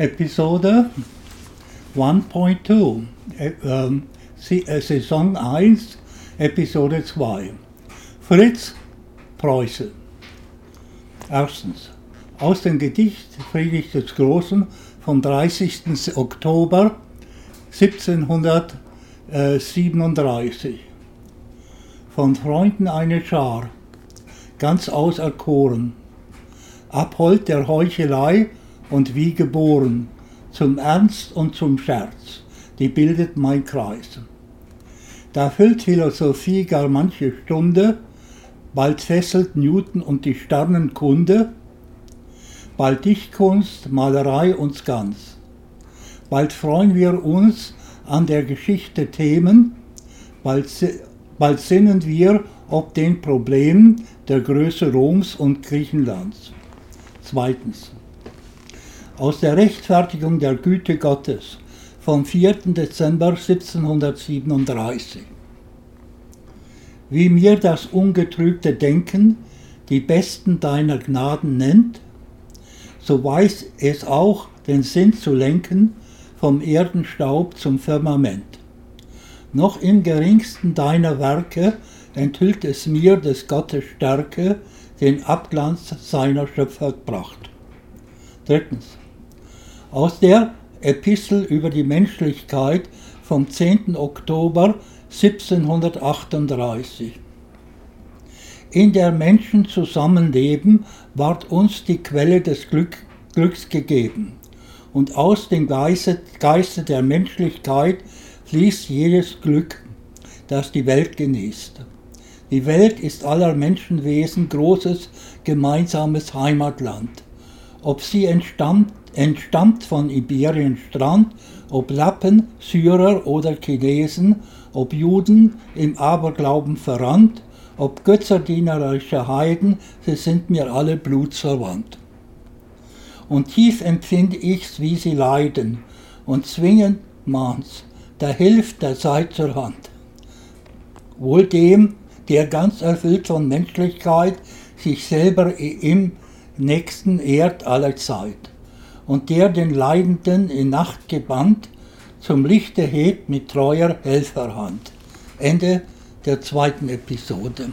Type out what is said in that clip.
Episode 1.2, äh, ähm, äh, Saison 1, Episode 2. Fritz Preuße. Erstens. Aus dem Gedicht Friedrich des Großen vom 30. Oktober 1737. Von Freunden eine Schar, ganz auserkoren, abhold der Heuchelei und wie geboren, zum Ernst und zum Scherz, die bildet mein Kreis. Da füllt Philosophie gar manche Stunde, bald fesselt Newton und die Sternenkunde, bald Dichtkunst, Malerei uns ganz. Bald freuen wir uns an der Geschichte Themen, bald, bald sinnen wir ob den Problemen der Größe Roms und Griechenlands. Zweitens. Aus der Rechtfertigung der Güte Gottes vom 4. Dezember 1737. Wie mir das ungetrübte Denken die besten deiner Gnaden nennt, so weiß es auch, den Sinn zu lenken vom Erdenstaub zum Firmament. Noch im geringsten deiner Werke enthüllt es mir des Gottes Stärke, den Abglanz seiner Schöpferpracht. Drittens. Aus der Epistel über die Menschlichkeit vom 10. Oktober 1738. In der Menschen Zusammenleben ward uns die Quelle des Glück, Glücks gegeben. Und aus dem Geiste, Geiste der Menschlichkeit fließt jedes Glück, das die Welt genießt. Die Welt ist aller Menschenwesen großes gemeinsames Heimatland. Ob sie entstammt, entstammt von Iberiens Strand, ob Lappen, Syrer oder Chinesen, ob Juden im Aberglauben verrannt, ob götzerdienerische Heiden, sie sind mir alle blutsverwandt. Und tief empfinde ich's, wie sie leiden, und zwingend mahnt's, da hilft der Zeit zur Hand. Wohl dem, der ganz erfüllt von Menschlichkeit sich selber im Nächsten ehrt aller Zeit, und der den Leidenden in Nacht gebannt zum Lichte hebt mit treuer Helferhand. Ende der zweiten Episode.